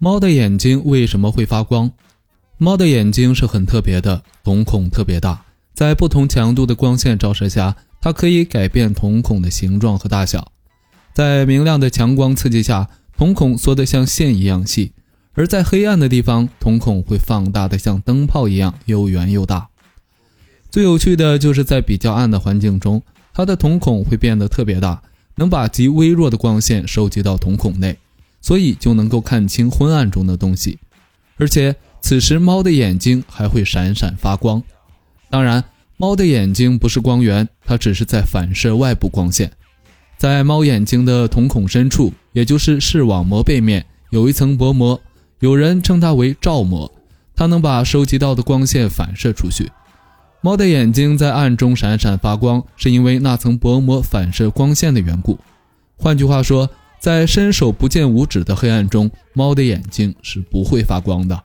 猫的眼睛为什么会发光？猫的眼睛是很特别的，瞳孔特别大，在不同强度的光线照射下，它可以改变瞳孔的形状和大小。在明亮的强光刺激下，瞳孔缩得像线一样细；而在黑暗的地方，瞳孔会放大的像灯泡一样又圆又大。最有趣的就是在比较暗的环境中，它的瞳孔会变得特别大，能把极微弱的光线收集到瞳孔内。所以就能够看清昏暗中的东西，而且此时猫的眼睛还会闪闪发光。当然，猫的眼睛不是光源，它只是在反射外部光线。在猫眼睛的瞳孔深处，也就是视网膜背面，有一层薄膜，有人称它为照膜，它能把收集到的光线反射出去。猫的眼睛在暗中闪闪发光，是因为那层薄膜反射光线的缘故。换句话说。在伸手不见五指的黑暗中，猫的眼睛是不会发光的。